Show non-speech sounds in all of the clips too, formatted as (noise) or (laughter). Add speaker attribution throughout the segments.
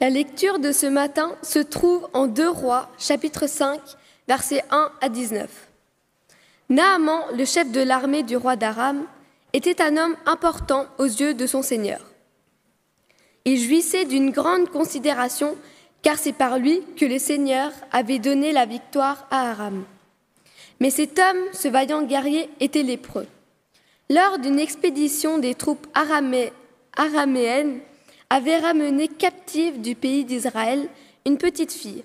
Speaker 1: La lecture de ce matin se trouve en 2 Rois, chapitre 5, versets 1 à 19. Naaman, le chef de l'armée du roi d'Aram, était un homme important aux yeux de son Seigneur. Il jouissait d'une grande considération, car c'est par lui que le Seigneur avait donné la victoire à Aram. Mais cet homme, ce vaillant guerrier, était lépreux. Lors d'une expédition des troupes araméennes, avait ramené captive du pays d'Israël une petite fille.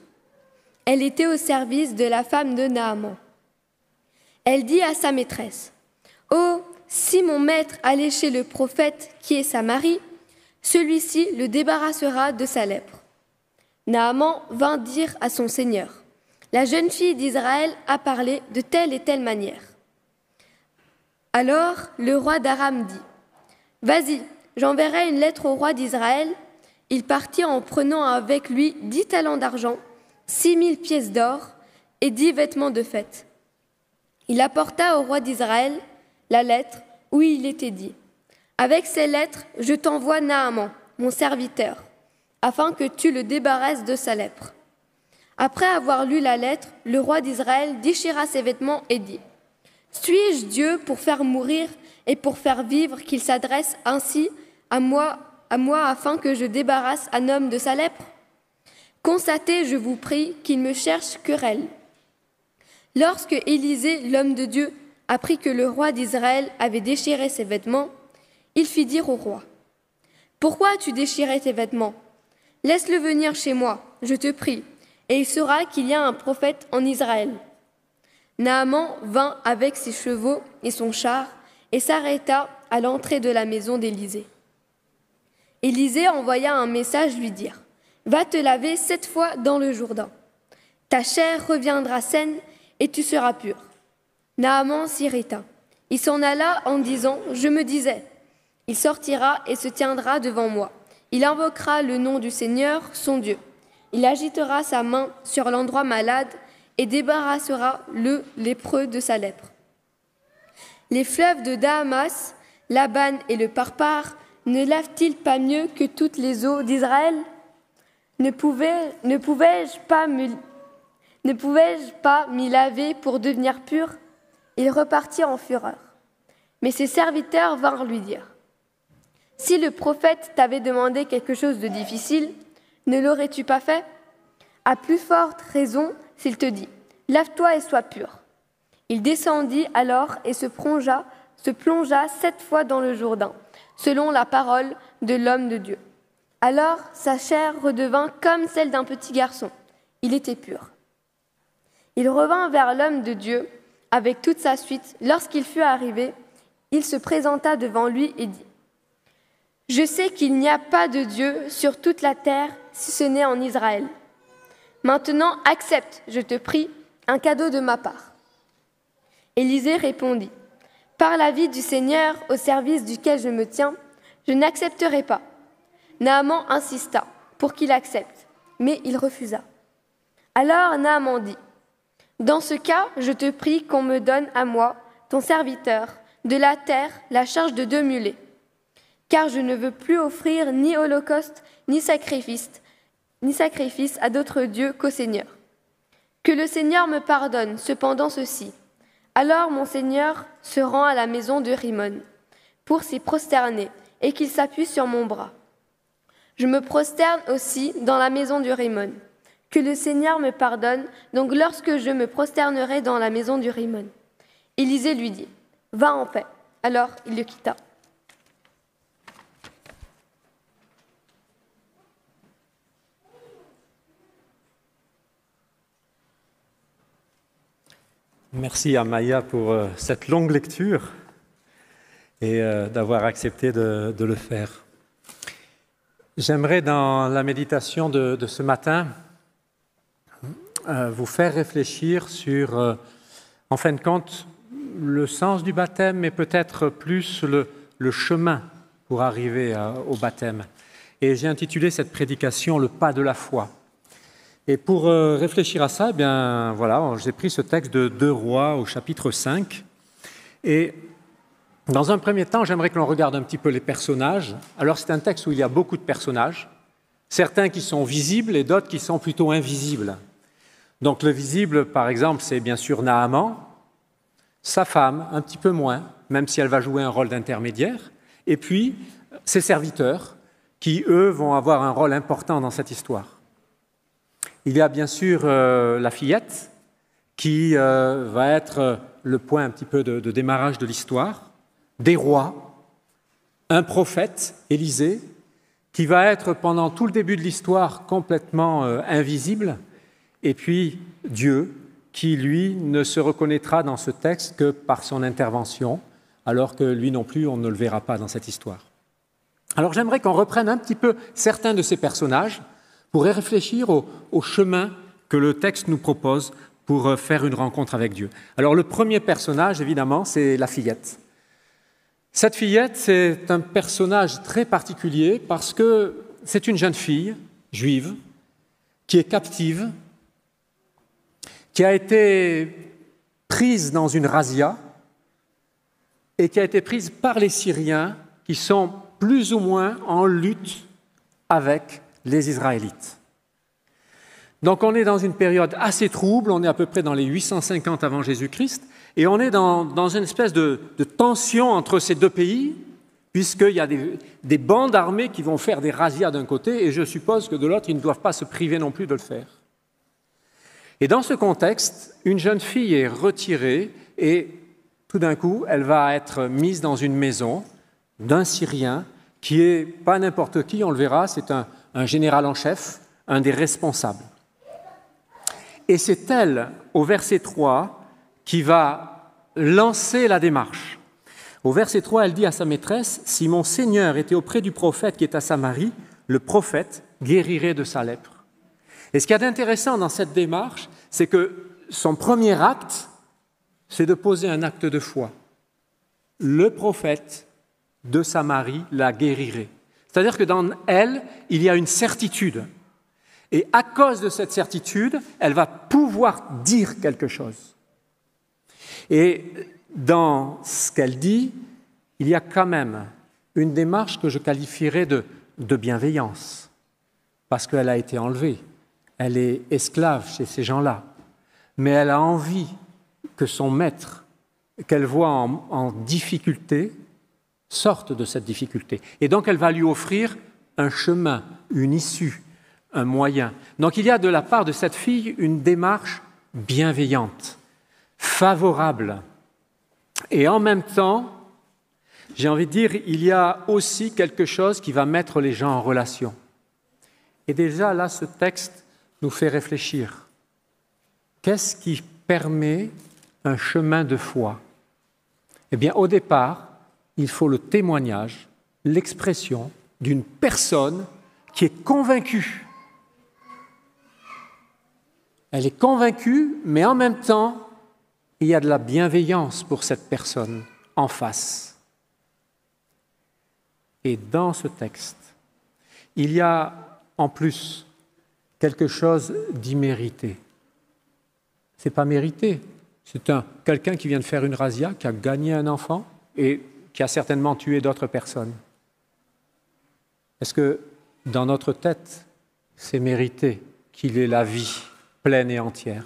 Speaker 1: Elle était au service de la femme de Naaman. Elle dit à sa maîtresse, Oh, si mon maître allait chez le prophète qui est sa mari, celui-ci le débarrassera de sa lèpre. Naaman vint dire à son seigneur, La jeune fille d'Israël a parlé de telle et telle manière. Alors le roi d'Aram dit, Vas-y, J'enverrai une lettre au roi d'Israël. Il partit en prenant avec lui dix talents d'argent, six mille pièces d'or et dix vêtements de fête. Il apporta au roi d'Israël la lettre où il était dit Avec ces lettres, je t'envoie Naaman, mon serviteur, afin que tu le débarrasses de sa lèpre. Après avoir lu la lettre, le roi d'Israël déchira ses vêtements et dit Suis-je Dieu pour faire mourir et pour faire vivre qu'il s'adresse ainsi à moi, à moi afin que je débarrasse un homme de sa lèpre Constatez, je vous prie, qu'il me cherche querelle. Lorsque Élisée, l'homme de Dieu, apprit que le roi d'Israël avait déchiré ses vêtements, il fit dire au roi Pourquoi as-tu déchiré tes vêtements? Laisse-le venir chez moi, je te prie, et il saura qu'il y a un prophète en Israël. Naaman vint avec ses chevaux et son char et s'arrêta à l'entrée de la maison d'Élisée. Élisée envoya un message lui dire Va te laver sept fois dans le Jourdain. Ta chair reviendra saine et tu seras pur. Naaman s'irrita. Il s'en alla en disant Je me disais Il sortira et se tiendra devant moi. Il invoquera le nom du Seigneur, son Dieu. Il agitera sa main sur l'endroit malade et débarrassera le lépreux de sa lèpre. Les fleuves de Damas, Laban et le Parpar ne lavent-ils pas mieux que toutes les eaux d'Israël? Ne pouvais-je pas ne pouvais-je pas m'y laver pour devenir pur? Il repartit en fureur. Mais ses serviteurs vinrent lui dire Si le prophète t'avait demandé quelque chose de difficile, ne l'aurais-tu pas fait? À plus forte raison s'il te dit Lave-toi et sois pur. Il descendit alors et se plongea, se plongea sept fois dans le Jourdain selon la parole de l'homme de Dieu. Alors sa chair redevint comme celle d'un petit garçon. Il était pur. Il revint vers l'homme de Dieu avec toute sa suite. Lorsqu'il fut arrivé, il se présenta devant lui et dit, Je sais qu'il n'y a pas de Dieu sur toute la terre si ce n'est en Israël. Maintenant, accepte, je te prie, un cadeau de ma part. Élisée répondit, par la vie du Seigneur au service duquel je me tiens, je n'accepterai pas. Naaman insista pour qu'il accepte, mais il refusa. Alors Naaman dit, Dans ce cas, je te prie qu'on me donne à moi, ton serviteur, de la terre la charge de deux mulets, car je ne veux plus offrir ni holocauste, ni sacrifice, ni sacrifice à d'autres dieux qu'au Seigneur. Que le Seigneur me pardonne cependant ceci alors mon Seigneur se rend à la maison de Rimon pour s'y prosterner et qu'il s'appuie sur mon bras. Je me prosterne aussi dans la maison de Rimon. Que le Seigneur me pardonne, donc lorsque je me prosternerai dans la maison du Rimon. Élisée lui dit, Va en paix. Alors il le quitta.
Speaker 2: Merci à Maya pour euh, cette longue lecture et euh, d'avoir accepté de, le faire. J'aimerais, dans la méditation de, ce matin, euh, vous faire réfléchir sur, en fin de compte, le sens du baptême, mais peut-être plus le, le, chemin pour arriver au baptême. Et j'ai intitulé cette prédication Le pas de la foi. Et pour euh, réfléchir à ça, eh voilà, j'ai pris ce texte de Deux Rois au chapitre 5. Et dans un premier temps, j'aimerais que l'on regarde un petit peu les personnages. Alors, c'est un texte où il y a beaucoup de personnages. certains qui sont visibles et d'autres qui sont plutôt invisibles. Donc le visible, par exemple, c'est bien sûr Naaman, sa femme, un petit peu moins, même si elle va jouer un rôle d'intermédiaire, et puis ses serviteurs, qui, eux, vont avoir un rôle important dans cette histoire. Il y a bien sûr euh, la fillette, qui euh, va être le point un petit peu de, démarrage de l'histoire, des rois, un prophète, Élisée, qui va être pendant tout le début de l'histoire complètement euh, invisible, et puis Dieu, qui lui ne se reconnaîtra dans ce texte que par son intervention, alors que lui non plus, on ne le verra pas dans cette histoire. Alors j'aimerais qu'on reprenne un petit peu certains de ces personnages pour réfléchir au, au chemin que le texte nous propose pour euh, faire une rencontre avec Dieu. Alors le premier personnage, évidemment, c'est la fillette. Cette fillette, c'est un personnage très particulier parce que c'est une jeune fille juive qui est captive, qui a été prise dans une razzia et qui a été prise par les Syriens qui sont plus ou moins en lutte avec les Israélites. Donc on est dans une période assez trouble, on est à peu près dans les 850 avant Jésus-Christ, et on est dans, une espèce de, tension entre ces deux pays, puisqu'il y a des, bandes armées qui vont faire des razzias d'un côté, et je suppose que de l'autre, ils ne doivent pas se priver non plus de le faire. Et dans ce contexte, une jeune fille est retirée, et tout d'un coup, elle va être mise dans une maison d'un Syrien qui est pas n'importe qui, on le verra, c'est un, un général en chef, un des responsables. Et c'est elle, au verset 3, qui va lancer la démarche. Au verset 3, elle dit à sa maîtresse, Si mon Seigneur était auprès du prophète qui est à Samarie, le prophète guérirait de sa lèpre. Et ce qui est intéressant dans cette démarche, c'est que son premier acte, c'est de poser un acte de foi. Le prophète de Samarie la guérirait. C'est-à-dire que dans elle, il y a une certitude. Et à cause de cette certitude, elle va pouvoir dire quelque chose. Et dans ce qu'elle dit, il y a quand même une démarche que je qualifierais de, bienveillance, parce qu'elle a été enlevée, elle est esclave chez ces gens-là, mais elle a envie que son maître, qu'elle voit en, en difficulté, sorte de cette difficulté. Et donc elle va lui offrir un chemin, une issue, un moyen. Donc il y a de la part de cette fille une démarche bienveillante favorable. Et en même temps, j'ai envie de dire, il y a aussi quelque chose qui va mettre les gens en relation. Et déjà, là, ce texte nous fait réfléchir. Qu'est-ce qui permet un chemin de foi? Eh bien, au départ, il faut le témoignage, l'expression d'une personne qui est convaincue. Elle est convaincue, mais en même temps, il y a de la bienveillance pour cette personne en face. Et dans ce texte, il y a en plus quelque chose d'immérité. Ce n'est pas mérité. C'est un, quelqu'un qui vient de faire une razzia, qui a gagné un enfant qui a certainement tué d'autres personnes. Est-ce que dans notre tête, c'est mérité qu'il ait la vie pleine et entière?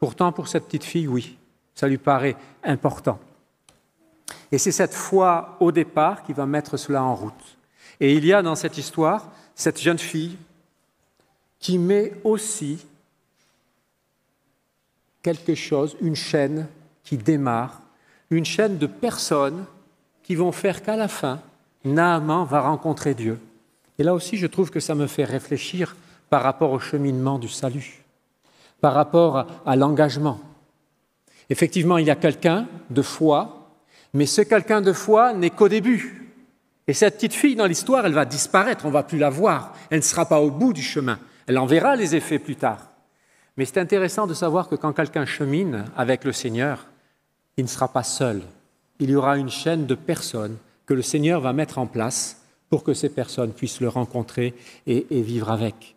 Speaker 2: Pourtant, pour cette petite fille, oui. Ça lui paraît important. Et c'est cette foi au départ qui va mettre cela en route. Et il y a dans cette histoire cette jeune fille qui met aussi quelque chose, une chaîne qui démarre, une chaîne de personnes qui vont faire qu'à la fin, Naaman va rencontrer Dieu. Et là aussi, je trouve que ça me fait réfléchir par rapport au cheminement du salut, par rapport à l'engagement. Effectivement, il y a quelqu'un de foi, mais ce quelqu'un de foi n'est qu'au début. Et cette petite fille dans l'histoire, elle va disparaître, on ne va plus la voir, elle ne sera pas au bout du chemin, elle en verra les effets plus tard. Mais c'est intéressant de savoir que quand quelqu'un chemine avec le Seigneur, il ne sera pas seul. Il y aura une chaîne de personnes que le Seigneur va mettre en place pour que ces personnes puissent le rencontrer et, vivre avec.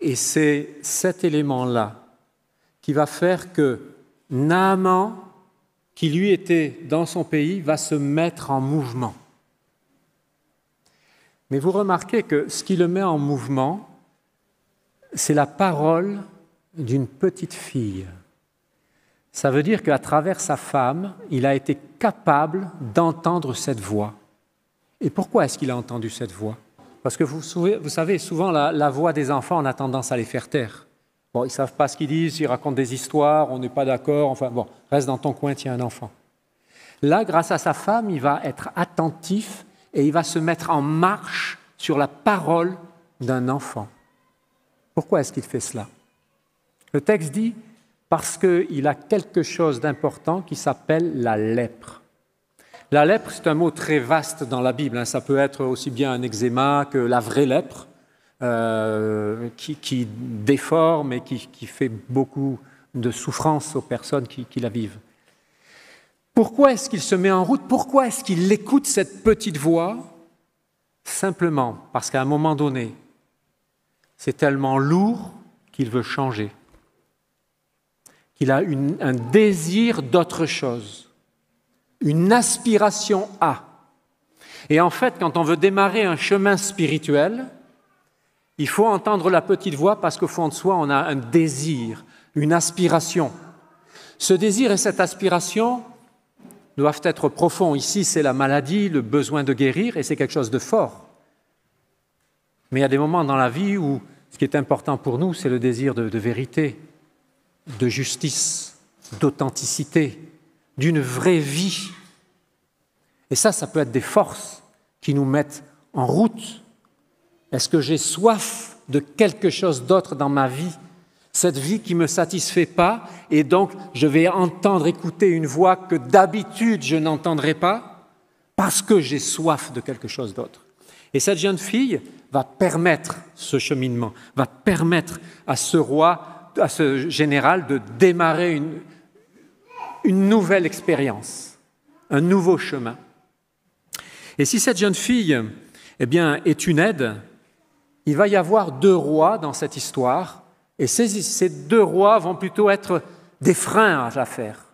Speaker 2: Et c'est cet élément-là qui va faire que Naaman, qui lui était dans son pays, va se mettre en mouvement. Mais vous remarquez que ce qui le met en mouvement, c'est la parole d'une petite fille. Ça veut dire qu'à travers sa femme, il a été capable d'entendre cette voix. Et pourquoi est-ce qu'il a entendu cette voix? Parce que vous, savez, souvent la, voix des enfants, on a tendance à les faire taire. Bon, ils ne savent pas ce qu'ils disent, ils racontent des histoires, on n'est pas d'accord, enfin bon, reste dans ton coin, tiens un enfant. Là, grâce à sa femme, il va être attentif et il va se mettre en marche sur la parole d'un enfant. Pourquoi est-ce qu'il fait cela? Le texte dit parce qu'il a quelque chose d'important qui s'appelle la lèpre. La lèpre, c'est un mot très vaste dans la Bible. Hein. Ça peut être aussi bien un eczéma que la vraie lèpre, euh, qui, déforme et qui, fait beaucoup de souffrance aux personnes qui, qui la vivent. Pourquoi est-ce qu'il se met en route? Pourquoi est-ce qu'il écoute cette petite voix? Simplement parce qu'à un moment donné, c'est tellement lourd qu'il veut changer, qu'il a un désir d'autre chose, une aspiration à. Et en fait, quand on veut démarrer un chemin spirituel, il faut entendre la petite voix parce qu'au fond de soi, on a un désir, une aspiration. Ce désir et cette aspiration doivent être profonds. Ici, c'est la maladie, le besoin de guérir, et c'est quelque chose de fort. Mais il y a des moments dans la vie où ce qui est important pour nous, c'est le désir de, de vérité, de justice, d'authenticité, d'une vraie vie. Et ça, ça peut être des forces qui nous mettent en route. Est-ce que j'ai soif de quelque chose d'autre dans ma vie? Cette vie qui ne me satisfait pas, et donc je vais entendre, écouter une voix que d'habitude je n'entendrai pas, parce que j'ai soif de quelque chose d'autre. Et cette jeune fille va permettre ce cheminement, va permettre à ce roi, à ce général de démarrer une, nouvelle expérience, un nouveau chemin. Et si cette jeune fille eh est une aide, il va y avoir deux rois dans cette histoire et ces, deux rois vont plutôt être des freins à l'affaire.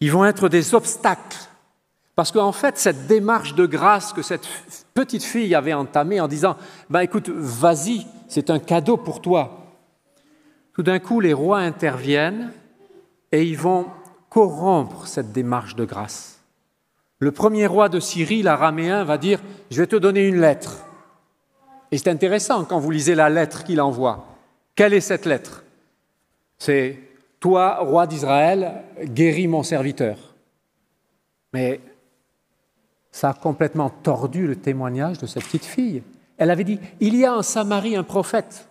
Speaker 2: Ils vont être des obstacles. Parce qu'en fait, cette démarche de grâce que cette petite fille avait entamée en disant ben écoute, vas-y, c'est un cadeau pour toi. Tout d'un coup, les rois interviennent et ils vont corrompre cette démarche de grâce. Le premier roi de Syrie, l'araméen, va dire Je vais te donner une lettre. Et c'est intéressant quand vous lisez la lettre qu'il envoie. Quelle est cette lettre? C'est Toi, roi d'Israël, guéris mon serviteur. Mais ça a complètement tordu le témoignage de cette petite fille. Elle avait dit Il y a en Samarie un prophète.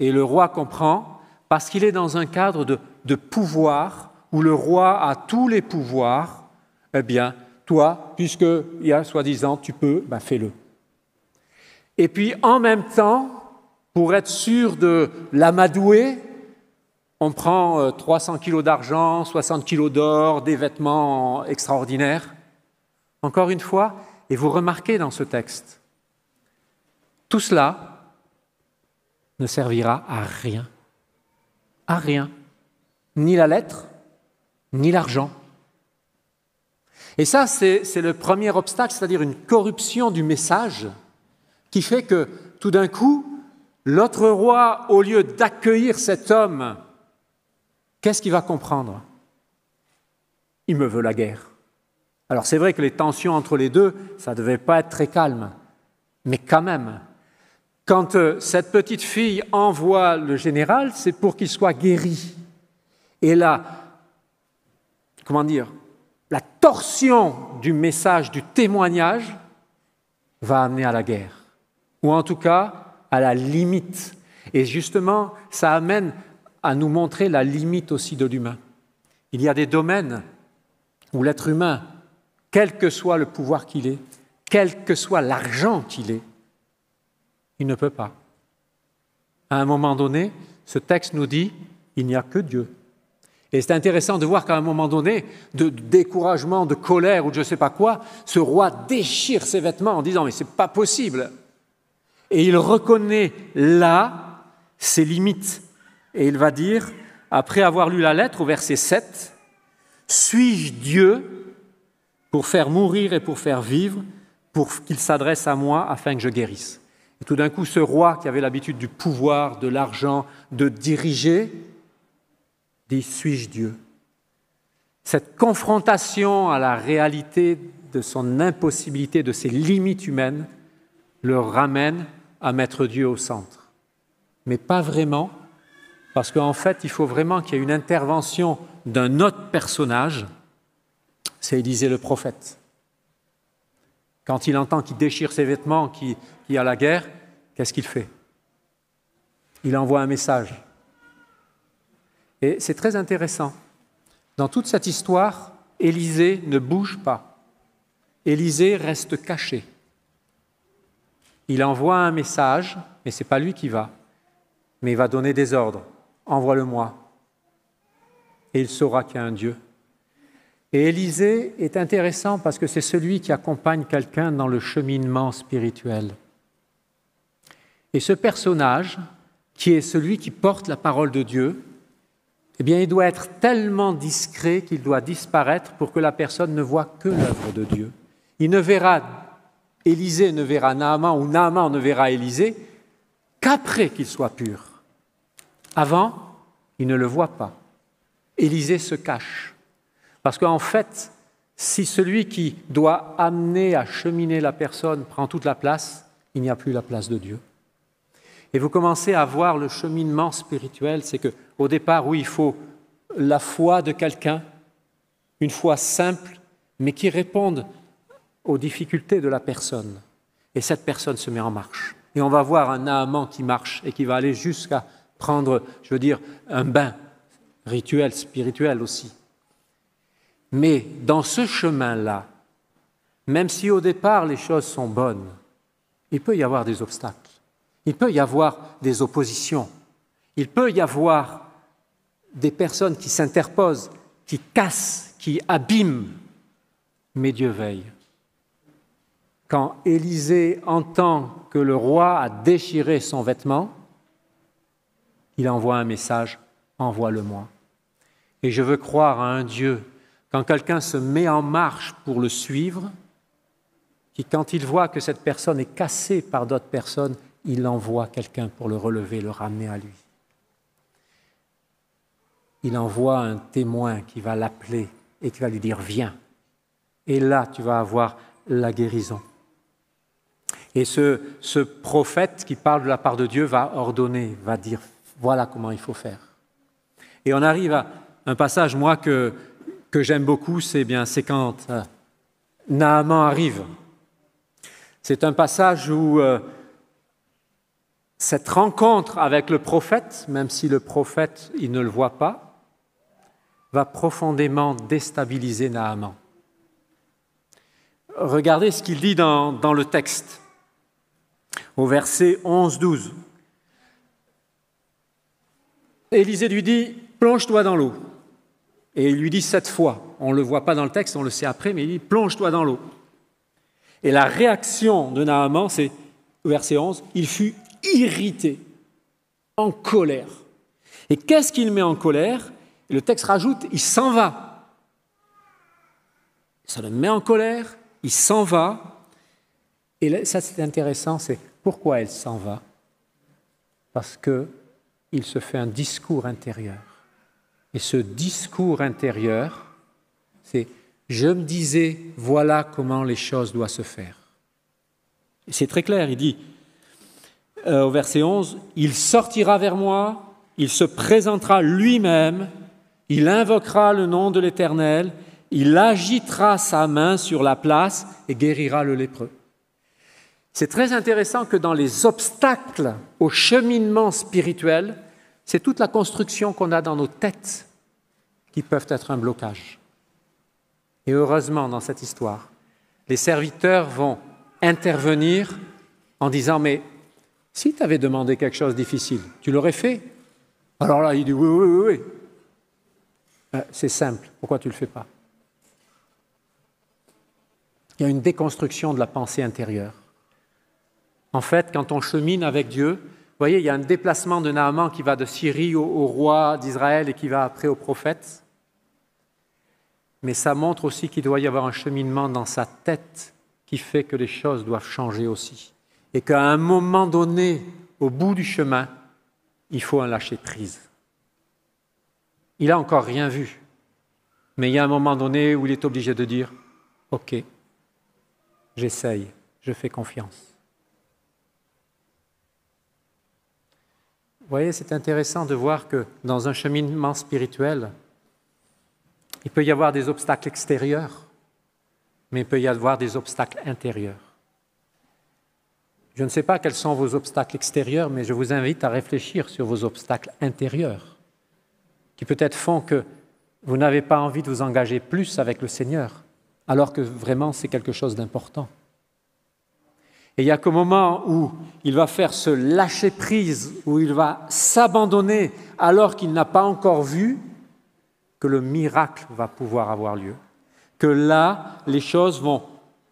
Speaker 2: Et le roi comprend parce qu'il est dans un cadre de, pouvoir où le roi a tous les pouvoirs. Eh bien, toi, puisqu'il y a soi-disant tu peux, ben fais-le. Et puis en même temps, pour être sûr de l'amadouer, on prend 300 euh, kilos d'argent, 60 kilos d'or, des vêtements extraordinaires. Encore une fois, et vous remarquez dans ce texte, tout cela ne servira à rien. Rien. Ni la lettre, ni l'argent. Et ça, c'est le premier obstacle, c'est-à-dire une corruption du message qui fait que tout d'un coup, L'autre roi, au lieu d'accueillir cet homme, qu'est-ce qu'il va comprendre? Il me veut la guerre. Alors c'est vrai que les tensions entre les deux, ça ne devait pas être très calme, mais quand même, quand euh, cette petite fille envoie le général, c'est pour qu'il soit guéri. Et là, comment dire, la torsion du message, du témoignage, va amener à la guerre. Ou en tout cas, à la limite. Et justement, ça amène à nous montrer la limite aussi de l'humain. Il y a des domaines où l'être humain, quel que soit le pouvoir qu'il ait, quel que soit l'argent qu'il ait, il ne peut pas. À un moment donné, ce texte nous dit, il n'y a que Dieu. Et c'est intéressant de voir qu'à un moment donné, de découragement, de colère ou de je ne sais pas quoi, ce roi déchire ses vêtements en disant, mais c'est pas possible, et il reconnaît là ses limites. Et il va dire, après avoir lu la lettre au verset 7, Suis-je Dieu pour faire mourir et pour faire vivre pour qu'il s'adresse à moi afin que je guérisse? Tout d'un coup, ce roi qui avait l'habitude du pouvoir, de l'argent, de diriger, dit Suis-je Dieu? Cette confrontation à la réalité de son impossibilité, de ses limites humaines, le ramène à mettre Dieu au centre. Mais pas vraiment, parce qu'en fait, il faut vraiment qu'il y ait une intervention d'un autre personnage, c'est Élisée le prophète. Quand il entend qu'il déchire ses vêtements, qu'il y a la guerre, qu'est-ce qu'il fait? Il envoie un message. Et c'est très intéressant. Dans toute cette histoire, Élisée ne bouge pas. Élisée reste caché. Il envoie un message, mais ce n'est pas lui qui va, mais il va donner des ordres. Envoie-le-moi. Et il saura qu'il y a un Dieu. Et Élisée est intéressant parce que c'est celui qui accompagne quelqu'un dans le cheminement spirituel. Et ce personnage, qui est celui qui porte la parole de Dieu, eh bien, il doit être tellement discret qu'il doit disparaître pour que la personne ne voit que l'œuvre de Dieu. Il ne verra, Élisée ne verra Naaman ou Naaman ne verra Élisée qu'après qu'il soit pur. Avant, il ne le voit pas. Élisée se cache. Parce qu'en fait, si celui qui doit amener à cheminer la personne prend toute la place, il n'y a plus la place de Dieu. Et vous commencez à voir le cheminement spirituel, c'est que au départ, oui, il faut la foi de quelqu'un, une foi simple, mais qui réponde aux difficultés de la personne. Et cette personne se met en marche. Et on va voir un Naaman qui marche et qui va aller jusqu'à prendre, je veux dire, un bain rituel, spirituel aussi. Mais dans ce chemin-là, même si au départ les choses sont bonnes, il peut y avoir des obstacles, il peut y avoir des oppositions, il peut y avoir des personnes qui s'interposent, qui cassent, qui abîment, mais Dieu veille. Quand Élisée entend que le roi a déchiré son vêtement, il envoie un message, envoie-le-moi. Et je veux croire à un Dieu, quand quelqu'un se met en marche pour le suivre, qui quand il voit que cette personne est cassée par d'autres personnes, il envoie quelqu'un pour le relever, le ramener à lui. Il envoie un témoin qui va l'appeler et qui va lui dire Viens. Et là, tu vas avoir la guérison. Et ce, ce prophète qui parle de la part de Dieu va ordonner, va dire voilà comment il faut faire. Et on arrive à un passage, moi, que, que j'aime beaucoup, c'est bien, c'est quand euh, Naaman arrive. C'est un passage où euh, cette rencontre avec le prophète, même si le prophète, il ne le voit pas, va profondément déstabiliser Naaman. Regardez ce qu'il dit dans, dans le texte, au verset 11-12. Élisée lui dit, plonge-toi dans l'eau. Et il lui dit sept fois. On ne le voit pas dans le texte, on le sait après, mais il dit, plonge-toi dans l'eau. Et la réaction de Naaman, c'est, verset 11, il fut irrité, en colère. Et qu'est-ce qu'il met en colère? Le texte rajoute, il s'en va. Ça le met en colère, il s'en va. Et ça, c'est intéressant, c'est pourquoi elle s'en va? Parce que il se fait un discours intérieur. Et ce discours intérieur, c'est je me disais, voilà comment les choses doivent se faire. C'est très clair, il dit euh, au verset 11, il sortira vers moi, il se présentera lui-même, il invoquera le nom de l'Éternel, il agitera sa main sur la place et guérira le lépreux. C'est très intéressant que dans les obstacles au cheminement spirituel, c'est toute la construction qu'on a dans nos têtes qui peuvent être un blocage. Et heureusement, dans cette histoire, les serviteurs vont intervenir en disant, mais si tu avais demandé quelque chose de difficile, tu l'aurais fait Alors là, il dit, oui, oui, oui, oui. Euh, c'est simple, pourquoi tu ne le fais pas? Il y a une déconstruction de la pensée intérieure. En fait, quand on chemine avec Dieu, vous voyez, il y a un déplacement de Naaman qui va de Syrie au, roi d'Israël et qui va après au prophète. Mais ça montre aussi qu'il doit y avoir un cheminement dans sa tête qui fait que les choses doivent changer aussi. Et qu'à un moment donné, au bout du chemin, il faut un lâcher-prise. Il n'a encore rien vu. Mais il y a un moment donné où il est obligé de dire, OK, j'essaye, je fais confiance. Voyez, c'est intéressant de voir que dans un cheminement spirituel, il peut y avoir des obstacles extérieurs, mais il peut y avoir des obstacles intérieurs. Je ne sais pas quels sont vos obstacles extérieurs, mais je vous invite à réfléchir sur vos obstacles intérieurs, qui peut-être font que vous n'avez pas envie de vous engager plus avec le Seigneur, alors que vraiment c'est quelque chose d'important. Et il n'y a qu'au moment où il va faire ce lâcher-prise, où il va s'abandonner alors qu'il n'a pas encore vu, que le miracle va pouvoir avoir lieu. Que là, les choses vont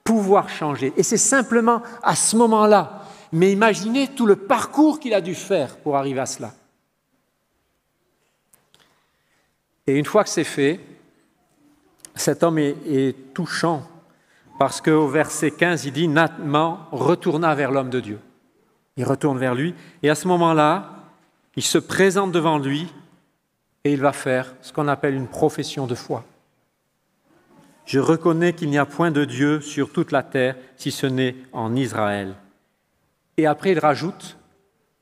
Speaker 2: pouvoir changer. Et c'est simplement à ce moment-là. Mais imaginez tout le parcours qu'il a dû faire pour arriver à cela. Et une fois que c'est fait, cet homme est, touchant parce qu'au verset 15, il dit Nathan retourna vers l'homme de Dieu. Il retourne vers lui et à ce moment-là, il se présente devant lui et il va faire ce qu'on appelle une profession de foi. Je reconnais qu'il n'y a point de Dieu sur toute la terre si ce n'est en Israël. Et après, il rajoute,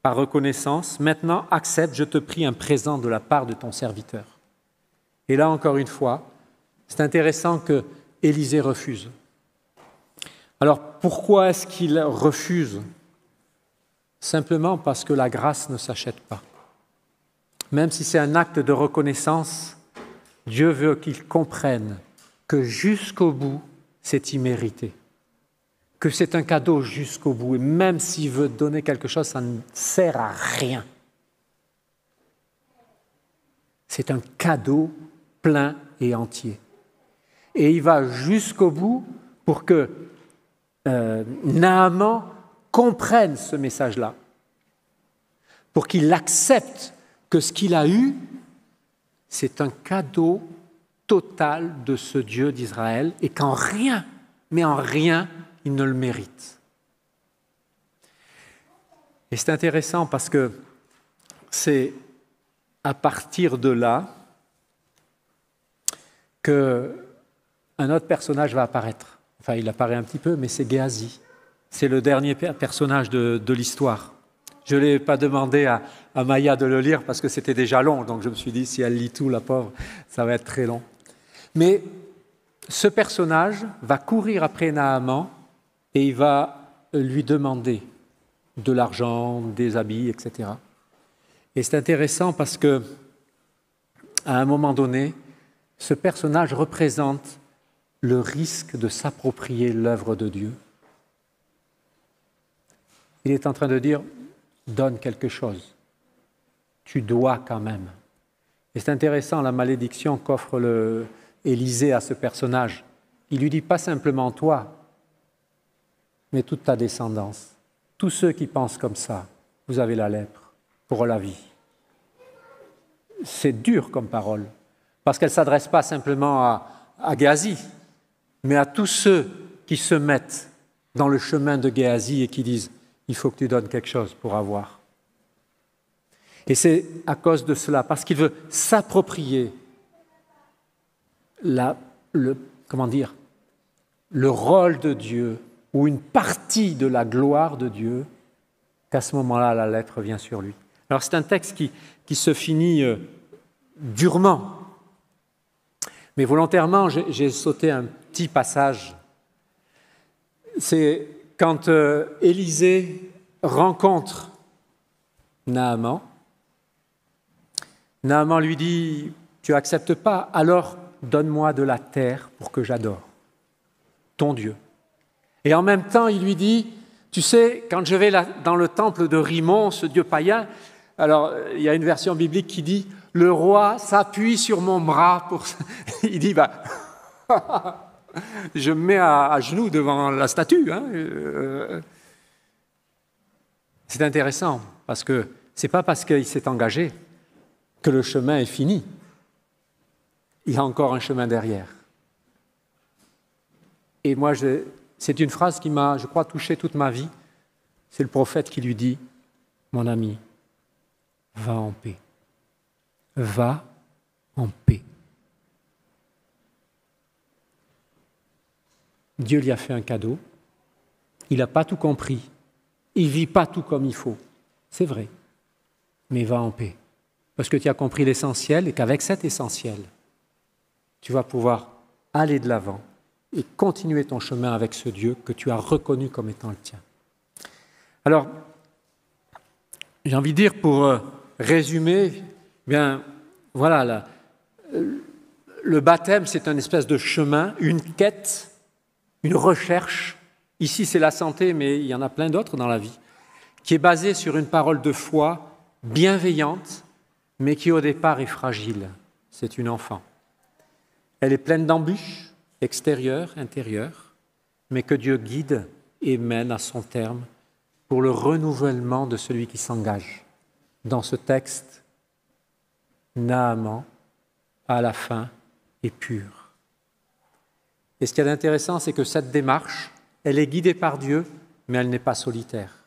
Speaker 2: par reconnaissance, maintenant accepte, je te prie, un présent de la part de ton serviteur. Et là, encore une fois, c'est intéressant que Élisée refuse. Alors pourquoi est-ce qu'il refuse? Simplement parce que la grâce ne s'achète pas. Même si c'est un acte de reconnaissance, Dieu veut qu'il comprenne que jusqu'au bout, c'est immérité, que c'est un cadeau jusqu'au bout, et même s'il veut donner quelque chose, ça ne sert à rien. C'est un cadeau plein et entier. Et il va jusqu'au bout pour que euh, Naaman comprenne ce message-là, pour qu'il accepte que ce qu'il a eu, c'est un cadeau total de ce Dieu d'Israël et qu'en rien, mais en rien, il ne le mérite. Et c'est intéressant parce que c'est à partir de là qu'un autre personnage va apparaître. Enfin, il apparaît un petit peu, mais c'est Géasi. C'est le dernier personnage de, l'histoire. Je ne l'ai pas demandé à, Maya de le lire parce que c'était déjà long, donc je me suis dit, si elle lit tout, la pauvre, ça va être très long. Mais ce personnage va courir après Naaman et il va lui demander de l'argent, des habits, etc. Et c'est intéressant parce que, à un moment donné, ce personnage représente le risque de s'approprier l'œuvre de Dieu. Il est en train de dire, donne quelque chose. Tu dois quand même. Et c'est intéressant la malédiction qu'offre le Élisée à ce personnage. Il lui dit pas simplement toi, mais toute ta descendance. Tous ceux qui pensent comme ça, vous avez la lèpre pour la vie. C'est dur comme parole parce qu'elle ne s'adresse pas simplement à, à Géasi, mais à tous ceux qui se mettent dans le chemin de Géasi et qui disent il faut que tu donnes quelque chose pour avoir. Et c'est à cause de cela, parce qu'il veut s'approprier le, comment dire, le rôle de Dieu ou une partie de la gloire de Dieu, qu'à ce moment-là, la lettre vient sur lui. Alors c'est un texte qui, qui se finit euh, durement, mais volontairement, j'ai sauté un passage. C'est quand euh, Élisée rencontre Naaman. Naaman lui dit, tu acceptes pas, alors donne-moi de la terre pour que j'adore ton Dieu. Et en même temps, il lui dit, tu sais, quand je vais dans le temple de Rimon, ce Dieu païen, alors il y a une version biblique qui dit, le roi s'appuie sur mon bras pour... (laughs) Il dit, bah, (laughs) je me mets à, genoux devant la statue. Hein, euh. C'est intéressant, parce que ce n'est pas parce qu'il s'est engagé que le chemin est fini. Il y a encore un chemin derrière. Et moi, c'est une phrase qui m'a, je crois, touché toute ma vie. C'est le prophète qui lui dit, mon ami, va en paix. Va en paix. Dieu lui a fait un cadeau. Il n'a pas tout compris. Il vit pas tout comme il faut. C'est vrai. Mais va en paix. Parce que tu as compris l'essentiel et qu'avec cet essentiel, tu vas pouvoir aller de l'avant et continuer ton chemin avec ce Dieu que tu as reconnu comme étant le tien. Alors, j'ai envie de dire pour euh, résumer, bien voilà, le baptême c'est un espèce de chemin, une quête, une recherche. Ici c'est la santé, mais il y en a plein d'autres dans la vie, qui est basée sur une parole de foi bienveillante, mais qui au départ est fragile. C'est une enfant. Elle est pleine d'embûches, extérieures, intérieures, mais que Dieu guide et mène à son terme pour le renouvellement de celui qui s'engage. Dans ce texte, Naaman, à la fin, est pur. Et ce qui est intéressant, c'est que cette démarche, elle est guidée par Dieu, mais elle n'est pas solitaire.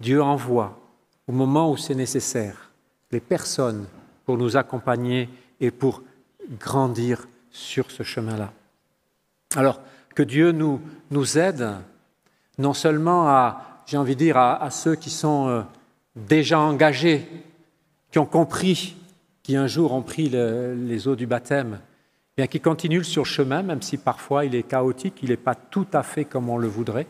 Speaker 2: Dieu envoie, au moment où c'est nécessaire, les personnes pour nous accompagner et pour grandir sur ce chemin-là. Alors, que Dieu nous, nous aide non seulement à, j'ai envie de dire, à, ceux qui sont euh, déjà engagés, qui ont compris, qui un jour ont pris les eaux du baptême, bien qui continuent sur chemin, même si parfois il est chaotique, il n'est pas tout à fait comme on le voudrait.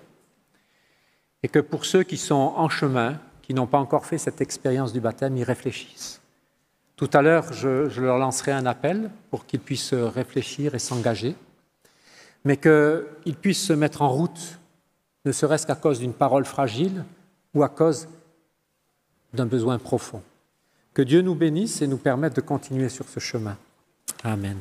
Speaker 2: Et que pour ceux qui sont en chemin, qui n'ont pas encore fait cette expérience du baptême, ils réfléchissent. Tout à l'heure, je, leur lancerai un appel pour qu'ils puissent réfléchir et s'engager, mais qu'ils puissent se mettre en route, ne serait-ce qu'à cause d'une parole fragile ou à cause d'un besoin profond. Que Dieu nous bénisse et nous permette de continuer sur ce chemin. Amen.